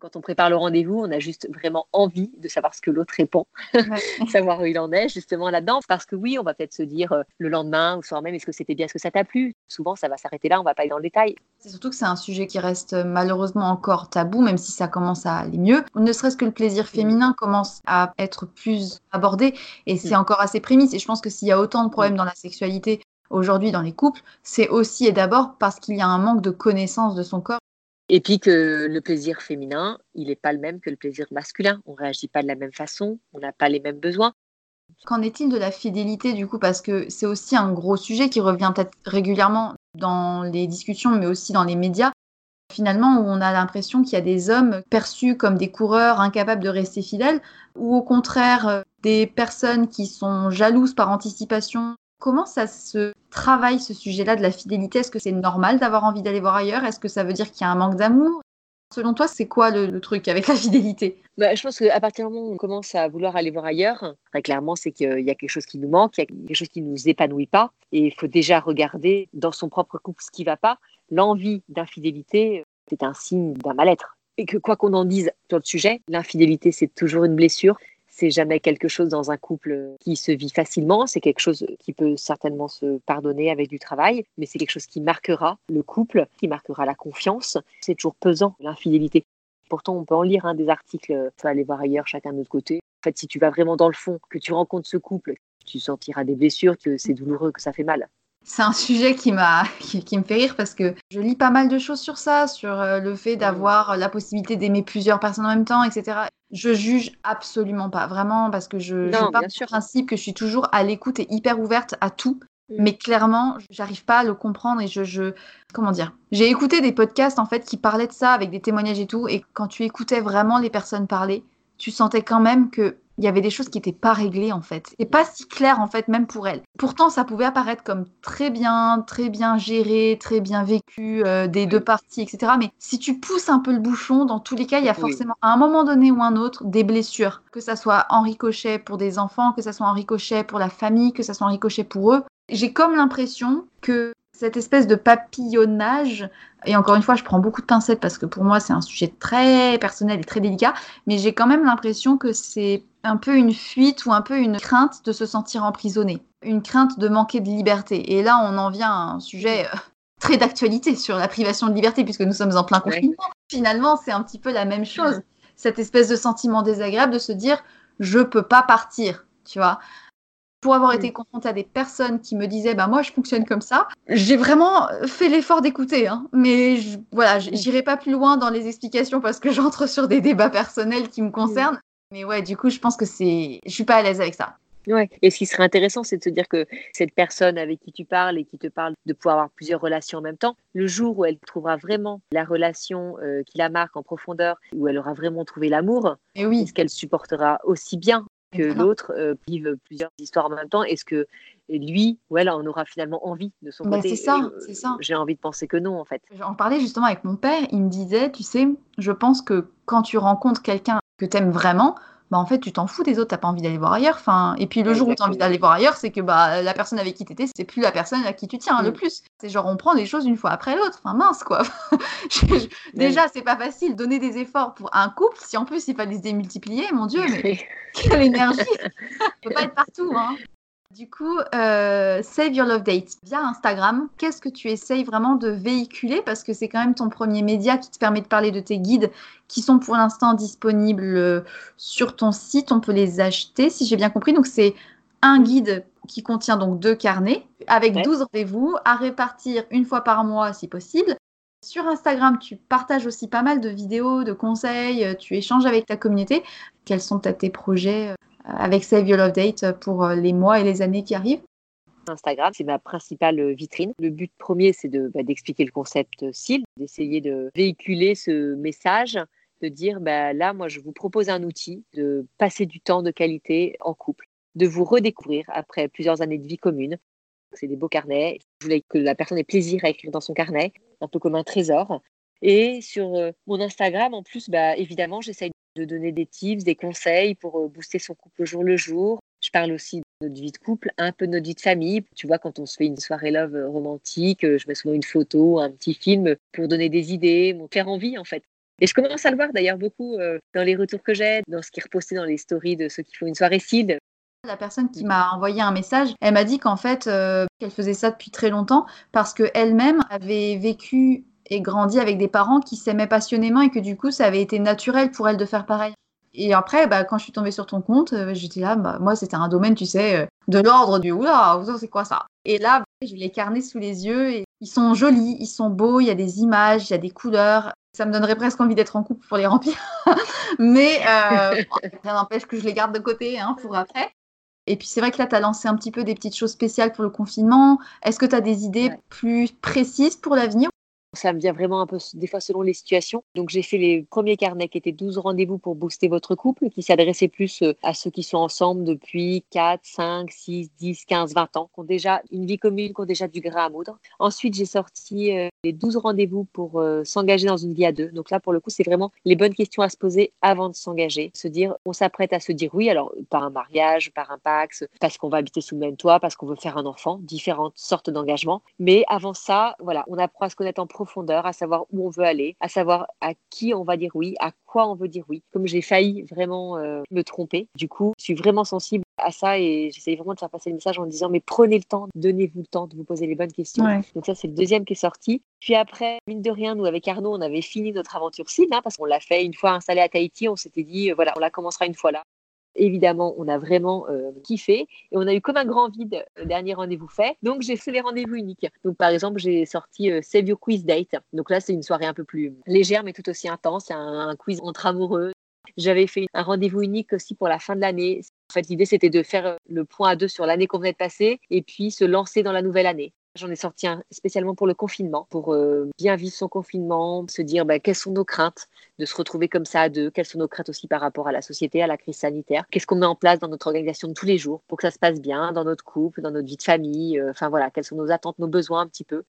quand on prépare le rendez-vous, on a juste vraiment envie de savoir ce que l'autre répond, savoir où il en est justement là-dedans. Parce que oui, on va peut-être se dire euh, le lendemain ou le soir même, est-ce que c'était bien, est-ce que ça t'a plu? Souvent, ça va s'arrêter là, on va pas aller dans le détail. C'est surtout que c'est un sujet qui reste euh, malheureusement encore tabou, même si ça commence à aller mieux. Ne serait-ce que le plaisir féminin commence à être plus abordé, et c'est Mm. encore assez prémisse. Et je pense que s'il y a autant de problèmes dans la sexualité aujourd'hui dans les couples, c'est aussi et d'abord parce qu'il y a un manque de connaissance de son corps. Et puis que le plaisir féminin, il n'est pas le même que le plaisir masculin. On réagit pas de la même façon, on n'a pas les mêmes besoins. Qu'en est-il de la fidélité du coup? Parce que c'est aussi un gros sujet qui revient peut-être régulièrement dans les discussions, mais aussi dans les médias. Finalement, où on a l'impression qu'il y a des hommes perçus comme des coureurs incapables de rester fidèles, ou au contraire euh, des personnes qui sont jalouses par anticipation. Comment ça se travaille ce sujet-là de la fidélité? Est-ce que c'est normal d'avoir envie d'aller voir ailleurs? Est-ce que ça veut dire qu'il y a un manque d'amour? Selon toi, c'est quoi le, truc avec la fidélité? Bah, je pense qu'à partir du moment où on commence à vouloir aller voir ailleurs, très clairement, c'est qu'il y a quelque chose qui nous manque, il y a quelque chose qui ne nous épanouit pas. Et il faut déjà regarder dans son propre couple ce qui ne va pas. L'envie d'infidélité, c'est un signe d'un mal-être. Et que quoi qu'on en dise sur le sujet, l'infidélité, c'est toujours une blessure. C'est jamais quelque chose dans un couple qui se vit facilement. C'est quelque chose qui peut certainement se pardonner avec du travail, mais c'est quelque chose qui marquera le couple, qui marquera la confiance. C'est toujours pesant, l'infidélité. Pourtant, on peut en lire hein, des articles, on peut aller voir ailleurs, chacun de notre côté. En fait, si tu vas vraiment dans le fond, que tu rencontres ce couple, tu sentiras des blessures, que c'est douloureux, que ça fait mal. C'est un sujet qui m'a qui, qui me fait rire parce que je lis pas mal de choses sur ça, sur euh, le fait d'avoir la possibilité d'aimer plusieurs personnes en même temps, etc. Je juge absolument pas, vraiment, parce que je, Non, je pars principe que je suis toujours à l'écoute et hyper ouverte à tout. Mm. Mais clairement, j'arrive pas à le comprendre et je, je comment dire. J'ai écouté des podcasts en fait qui parlaient de ça avec des témoignages et tout, et quand tu écoutais vraiment les personnes parler, tu sentais quand même que il y avait des choses qui n'étaient pas réglées en fait, et pas si claires en fait même pour elles. Pourtant, ça pouvait apparaître comme très bien, très bien géré, très bien vécu euh, des Oui. deux parties, etc. Mais si tu pousses un peu le bouchon, dans tous les cas, il y a Oui. forcément à un moment donné ou un autre des blessures, que ça soit en ricochet pour des enfants, que ça soit en ricochet pour la famille, que ça soit en ricochet pour eux. J'ai comme l'impression que cette espèce de papillonnage, et encore une fois, je prends beaucoup de pincettes parce que pour moi, c'est un sujet très personnel et très délicat, mais j'ai quand même l'impression que c'est un peu une fuite ou un peu une crainte de se sentir emprisonné, une crainte de manquer de liberté. Et là, on en vient à un sujet euh, très d'actualité sur la privation de liberté, puisque nous sommes en plein Ouais. confinement. Finalement, c'est un petit peu la même chose. Cette espèce de sentiment désagréable de se dire, je peux pas partir, tu vois pour avoir Mm. été confrontée à des personnes qui me disaient bah moi je fonctionne comme ça j'ai vraiment fait l'effort d'écouter hein. mais je- voilà Mm. j'irai pas plus loin dans les explications parce que j'entre sur des débats personnels qui me concernent mais ouais du coup je pense que c'est je suis pas à l'aise avec ça Ouais. Et ce qui serait intéressant, c'est de se dire que cette personne avec qui tu parles et qui te parle de pouvoir avoir plusieurs relations en même temps, le jour où elle trouvera vraiment la relation euh, qui la marque en profondeur, où elle aura vraiment trouvé l'amour, oui est-ce qu'elle supportera aussi bien que l'autre euh, vive plusieurs histoires en même temps Est-ce que lui ou elle en aura finalement envie de son Bah, côté c'est ça, Euh, c'est ça. J'ai envie de penser que non, en fait. J'en parlais justement avec mon père, il me disait, tu sais, je pense que quand tu rencontres quelqu'un que t'aimes vraiment, bah en fait tu t'en fous des autres, t'as pas envie d'aller voir ailleurs. Enfin, et puis le jour où t'as envie Exactement. d'aller voir ailleurs, c'est que bah la personne avec qui t'étais, c'est plus la personne à qui tu tiens le Mm. plus. C'est genre on prend les choses une fois après l'autre. Enfin mince quoi. Je- je- Déjà c'est pas facile donner des efforts pour un couple. Si en plus il fallait se démultiplier, mon dieu, mais quelle énergie Ça peut pas être partout. Hein. Du coup, euh, Save Your Love Date via Instagram, qu'est-ce que tu essayes vraiment de véhiculer? Parce que c'est quand même ton premier média qui te permet de parler de tes guides qui sont pour l'instant disponibles euh, sur ton site. On peut les acheter, si j'ai bien compris. Donc, c'est un guide qui contient donc deux carnets avec Ouais. 12 rendez-vous à répartir une fois par mois si possible. Sur Instagram, tu partages aussi pas mal de vidéos, de conseils, euh, tu échanges avec ta communauté. Quels sont peut-être tes projets avec Save Your Love Date pour euh, les mois et les années qui arrivent Instagram, c'est ma principale vitrine. Le but premier, c'est de, bah, d'expliquer le concept SIL, d'essayer de véhiculer ce message, de dire bah, là, moi, je vous propose un outil de passer du temps de qualité en couple, de vous redécouvrir après plusieurs années de vie commune. C'est des beaux carnets. Je voulais que la personne ait plaisir à écrire dans son carnet, un peu comme un trésor. Et sur euh, mon Instagram, en plus, bah, évidemment, j'essaye de donner des tips, des conseils pour euh, booster son couple au jour le jour. Je parle aussi de notre vie de couple, un peu de notre vie de famille. Tu vois, quand on se fait une soirée love euh, romantique, je mets souvent une photo, un petit film pour donner des idées, faire envie en fait. Et je commence à le voir d'ailleurs beaucoup dans les retours que j'ai, dans ce qui est reposté dans les stories de ceux qui font une soirée seed. La personne qui m'a envoyé un message, elle m'a dit qu'en fait, qu'elle faisait ça depuis très longtemps parce qu'elle-même avait vécu et grandi avec des parents qui s'aimaient passionnément et que du coup, ça avait été naturel pour elle de faire pareil. Et après, bah, quand je suis tombée sur ton compte, euh, j'étais là, bah, moi, c'était un domaine, tu sais, euh, de l'ordre du oula, c'est quoi ça Et là, j'ai les carnets sous les yeux et ils sont jolis, ils sont beaux, il y a des images, il y a des couleurs. Ça me donnerait presque envie d'être en couple pour les remplir. Mais euh, rien n'empêche que je les garde de côté hein, pour après. Et puis c'est vrai que là, tu as lancé un petit peu des petites choses spéciales pour le confinement. Est-ce que tu as des idées plus précises pour l'avenir? Ça me vient vraiment un peu des fois selon les situations. Donc j'ai fait les premiers carnets qui étaient 12 rendez-vous pour booster votre couple, qui s'adressaient plus euh, à ceux qui sont ensemble depuis 4, 5, 6, 10, 15, 20 ans, qui ont déjà une vie commune, qui ont déjà du gras à moudre. Ensuite, j'ai sorti euh, les 12 rendez-vous pour euh, s'engager dans une vie à deux. Donc là, pour le coup, c'est vraiment les bonnes questions à se poser avant de s'engager. Se dire, on s'apprête à se dire oui, alors par un mariage, par un pax, parce qu'on va habiter sous le même toit, parce qu'on veut faire un enfant, différentes sortes d'engagements. Mais avant ça, voilà, on apprend à se connaître en profondeur, à savoir où on veut aller, à savoir à qui on va dire oui, à quoi on veut dire oui. Comme j'ai failli vraiment euh, me tromper, du coup, je suis vraiment sensible à ça et j'essaye vraiment de faire passer le message en disant mais prenez le temps, donnez-vous le temps de vous poser les bonnes questions. Donc ça, c'est le deuxième qui est sorti. Puis après, mine de rien, nous avec Arnaud, on avait fini notre aventure SID hein, parce qu'on l'a fait une fois installé à Tahiti. On s'était dit, euh, voilà, on la commencera une fois là évidemment, on a vraiment euh, kiffé et on a eu comme un grand vide le dernier rendez-vous fait. Donc, j'ai fait les rendez-vous uniques. Donc, par exemple, j'ai sorti euh, Save Your Quiz Date. Donc là, c'est une soirée un peu plus légère, mais tout aussi intense. Y a un, quiz entre amoureux. J'avais fait un rendez-vous unique aussi pour la fin de l'année. En fait, l'idée, c'était de faire le point à deux sur l'année qu'on venait de passer et puis se lancer dans la nouvelle année. J'en ai sorti un spécialement pour le confinement, pour euh, bien vivre son confinement, se dire bah, quelles sont nos craintes de se retrouver comme ça à deux, quelles sont nos craintes aussi par rapport à la société, à la crise sanitaire, qu'est-ce qu'on met en place dans notre organisation de tous les jours pour que ça se passe bien dans notre couple, dans notre vie de famille, euh, enfin voilà, quelles sont nos attentes, nos besoins un petit peu.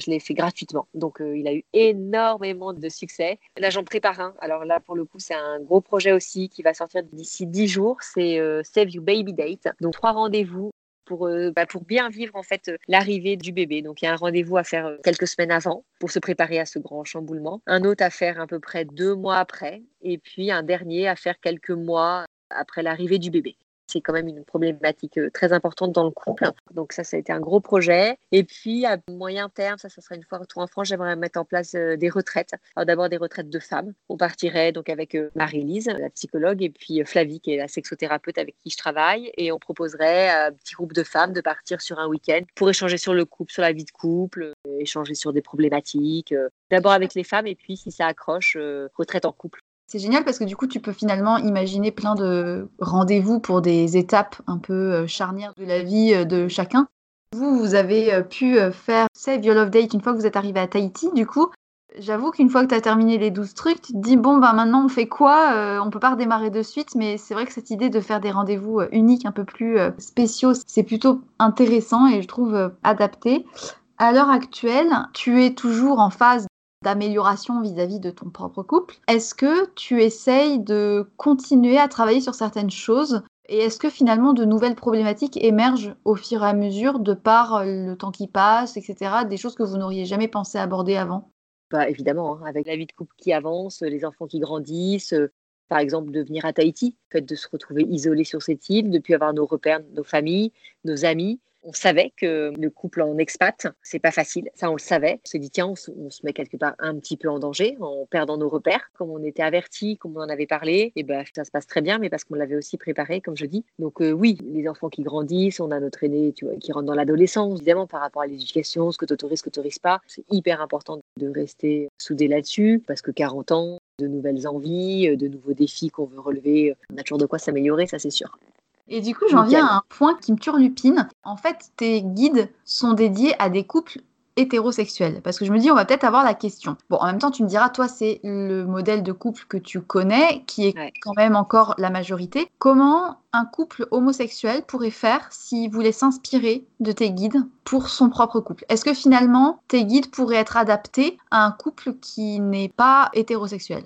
Je l'ai fait gratuitement. Donc, euh, il a eu énormément de succès. Là, j'en prépare un. Alors là, pour le coup, c'est un gros projet aussi qui va sortir d'ici 10 jours. C'est Save You Baby Date. Donc, trois rendez-vous pour, euh, bah, pour bien vivre en fait l'arrivée du bébé. Donc il y a un rendez-vous à faire euh, quelques semaines avant pour se préparer à ce grand chamboulement, un autre à faire à peu près deux mois après, et puis un dernier à faire quelques mois après l'arrivée du bébé c'est quand même une problématique euh, très importante dans le couple. Donc ça, ça a été un gros projet. Et puis à moyen terme, ça, ça sera une fois retour en France, j'aimerais mettre en place euh, des retraites. Alors d'abord des retraites de femmes. On partirait donc avec euh, Marie-Lise, la psychologue, et puis Flavie, qui est la sexothérapeute avec qui je travaille, et on proposerait à un petit groupe de femmes de partir sur un week-end pour échanger sur le couple, sur la vie de couple, échanger sur des problématiques. D'abord avec les femmes, et puis si ça accroche, retraite en couple. C'est génial parce que du coup, tu peux finalement imaginer plein de rendez-vous pour des étapes un peu euh, charnières de la vie euh, de chacun. Vous, vous avez euh, pu faire Save Your Love Date une fois que vous êtes arrivé à Tahiti, du coup. J'avoue qu'une fois que tu as terminé les 12 trucs, tu te dis, bon, ben maintenant on fait quoi On peut pas redémarrer de suite, mais c'est vrai que cette idée de faire des rendez-vous uniques, un peu plus spéciaux, c'est plutôt intéressant et je trouve adapté. À l'heure actuelle, tu es toujours en phase d'amélioration vis-à-vis de ton propre couple. Est-ce que tu essayes de continuer à travailler sur certaines choses et est-ce que finalement de nouvelles problématiques émergent au fur et à mesure de par le temps qui passe, etc., des choses que vous n'auriez jamais pensé aborder avant? Bah, Évidemment, hein, avec la vie de couple qui avance, les enfants qui grandissent, par exemple de venir à Tahiti, fait de se retrouver isolé sur cette île, de plus avoir nos repères, nos familles, nos amis, on savait que le couple en expat, c'est pas facile. Ça, on le savait. On s'est dit, tiens, on se, met quelque part un petit peu en danger en perdant nos repères. Comme on était avertis, comme on en avait parlé, et ben, ça se passe très bien, mais parce qu'on l'avait aussi préparé, comme je dis. Donc, euh, oui, les enfants qui grandissent, on a notre aîné qui rentre dans l'adolescence, évidemment, par rapport à l'éducation, ce que tu autorises, ce que tu autorises pas. C'est hyper important de rester soudé là-dessus, parce que 40 ans, de nouvelles envies, de nouveaux défis qu'on veut relever, on a toujours de quoi s'améliorer, ça c'est sûr. Et du coup, j'en viens à un point qui me turlupine. En fait, tes guides sont dédiés à des couples hétérosexuels Parce que je me dis, on va peut-être avoir la question. Bon, en même temps, tu me diras, toi, c'est le modèle de couple que tu connais, qui est quand même encore la majorité. Comment un couple homosexuel pourrait faire s'il voulait s'inspirer de tes guides pour son propre couple? Est-ce que finalement, tes guides pourraient être adaptés à un couple qui n'est pas hétérosexuel?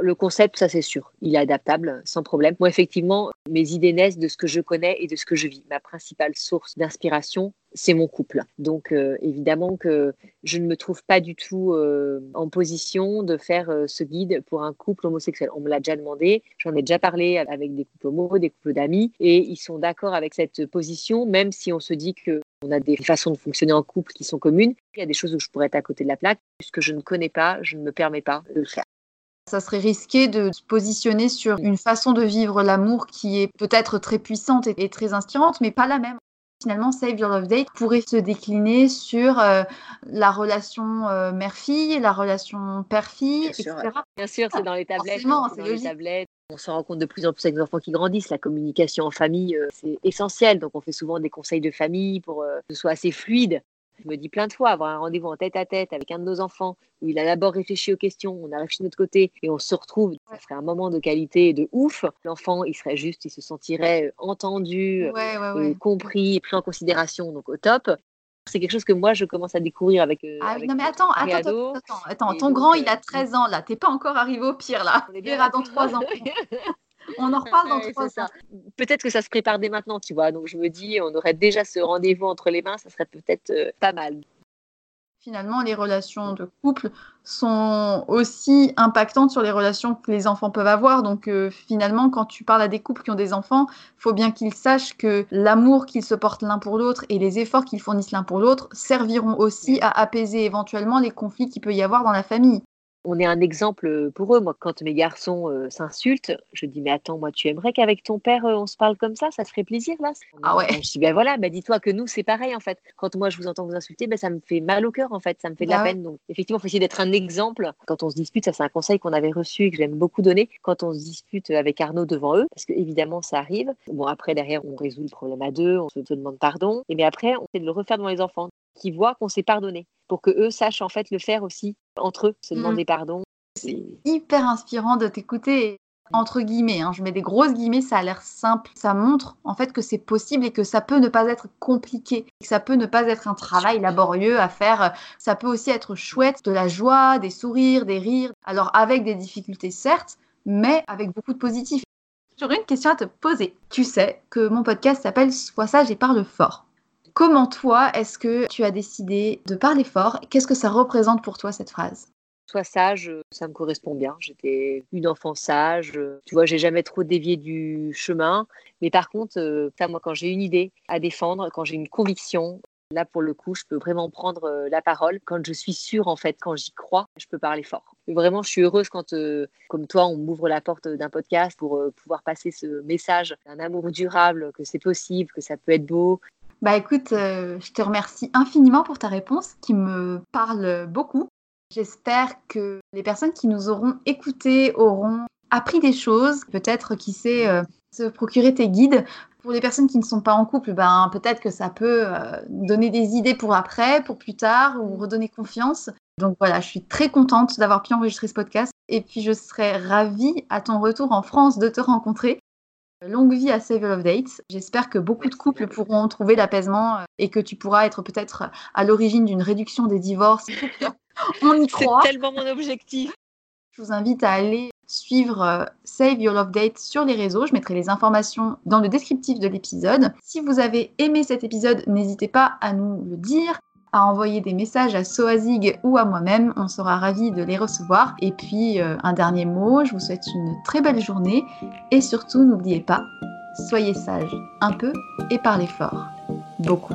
Le concept, ça c'est sûr, il est adaptable sans problème. Moi, effectivement, mes idées naissent de ce que je connais et de ce que je vis. Ma principale source d'inspiration, c'est mon couple. Donc, euh, évidemment que je ne me trouve pas du tout euh, en position de faire euh, ce guide pour un couple homosexuel. On me l'a déjà demandé, j'en ai déjà parlé avec des couples homos, des couples d'amis, et ils sont d'accord avec cette position, même si on se dit que on a des façons de fonctionner en couple qui sont communes. Il y a des choses où je pourrais être à côté de la plaque. Puisque je ne connais pas, je ne me permets pas de le faire. Ça serait risqué de se positionner sur une façon de vivre l'amour qui est peut-être très puissante et très inspirante, mais pas la même finalement Save Your Love Date pourrait se décliner sur euh, la relation euh, mère-fille, la relation père-fille, etc. Bien sûr, c'est dans les tablettes. Dans les tablettes. On se rend compte de plus en plus avec les enfants qui grandissent, la communication en famille, euh, c'est essentiel. Donc on fait souvent des conseils de famille pour que ce soit assez fluide. Je me dis plein de fois, avoir un rendez-vous en tête à tête avec un de nos enfants, où il a d'abord réfléchi aux questions, on a réfléchi de notre côté, et on se retrouve, ça serait un moment de qualité de ouf. L'enfant, il serait juste, il se sentirait entendu, euh, compris, pris en considération, donc au top. C'est quelque chose que moi, je commence à découvrir avec. Euh, ah non, mais attends, attends, attends, attends, ton grand, il a 13 euh, ans là, t'es pas encore arrivé au pire là. On est bien dans 3 ans. On en reparle dans trois ans. Peut-être que ça se prépare dès maintenant, tu vois. Donc je me dis, on aurait déjà ce rendez-vous entre les mains, ça serait peut-être euh, pas mal. Finalement, les relations de couple sont aussi impactantes sur les relations que les enfants peuvent avoir. Donc euh, finalement, quand tu parles à des couples qui ont des enfants, il faut bien qu'ils sachent que l'amour qu'ils se portent l'un pour l'autre et les efforts qu'ils fournissent l'un pour l'autre serviront aussi à apaiser éventuellement les conflits qu'il peut y avoir dans la famille on est un exemple pour eux. Moi, quand mes garçons euh, s'insultent, je dis mais attends, moi, tu aimerais qu'avec ton père euh, on se parle comme ça, ça se ferait plaisir là? Ah ouais. Je dis ben voilà, ben dis-toi que nous c'est pareil en fait. Quand moi je vous entends vous insulter, ben ça me fait mal au cœur en fait, ça me fait de la bah peine. Donc effectivement, il faut essayer d'être un exemple. Quand on se dispute, ça c'est un conseil qu'on avait reçu et que j'aime beaucoup donner. Quand on se dispute avec Arnaud devant eux, parce que évidemment ça arrive. Bon après derrière on résout le problème à deux, on se demande pardon. Et mais après on essaie de le refaire devant les enfants qui voient qu'on s'est pardonné pour que eux sachent en fait le faire aussi entre eux, se mmh. demander pardon c'est hyper inspirant de t'écouter. Entre guillemets, hein, je mets des grosses guillemets, ça a l'air simple. Ça montre en fait que c'est possible et que ça peut ne pas être compliqué, que ça peut ne pas être un travail laborieux à faire. Ça peut aussi être chouette, de la joie, des sourires, des rires. Alors avec des difficultés certes, mais avec beaucoup de positif. J'aurais une question à te poser. Tu sais que mon podcast s'appelle Sois sage et parle fort. Comment toi, est-ce que tu as décidé de parler fort? Qu'est-ce que ça représente pour toi cette phrase? Sois sage, euh, ça me correspond bien. J'étais une enfant sage. Euh, tu vois, j'ai jamais trop dévié du chemin. Mais par contre, euh, moi, quand j'ai une idée à défendre, quand j'ai une conviction, Là, pour le coup, je peux vraiment prendre la parole. Quand je suis sûre, en fait, quand j'y crois, je peux parler fort. Vraiment, je suis heureuse quand, comme toi, on m'ouvre la porte d'un podcast pour pouvoir passer ce message d'un amour durable, que c'est possible, que ça peut être beau. Bah écoute, je te remercie infiniment pour ta réponse qui me parle beaucoup. J'espère que les personnes qui nous auront écoutés auront appris des choses, peut-être qui sait euh, se procurer tes guides. Pour les personnes qui ne sont pas en couple, ben, peut-être que ça peut euh, donner des idées pour après, pour plus tard, ou redonner confiance. Donc voilà, je suis très contente d'avoir pu enregistrer ce podcast. Et puis je serais ravie à ton retour en France de te rencontrer. Longue vie à Save of Dates. J'espère que beaucoup de couples pourront trouver l'apaisement euh, et que tu pourras être peut-être à l'origine d'une réduction des divorces. On y croit. C'est tellement mon objectif. Je vous invite à aller suivre euh, Save Your Love Date sur les réseaux. Je mettrai les informations dans le descriptif de l'épisode. Si vous avez aimé cet épisode, n'hésitez pas à nous le dire, à envoyer des messages à Soazig ou à moi-même. On sera ravis de les recevoir. Et puis, euh, un dernier mot, je vous souhaite une très belle journée. Et surtout, n'oubliez pas, soyez sages un peu et parlez fort. Beaucoup.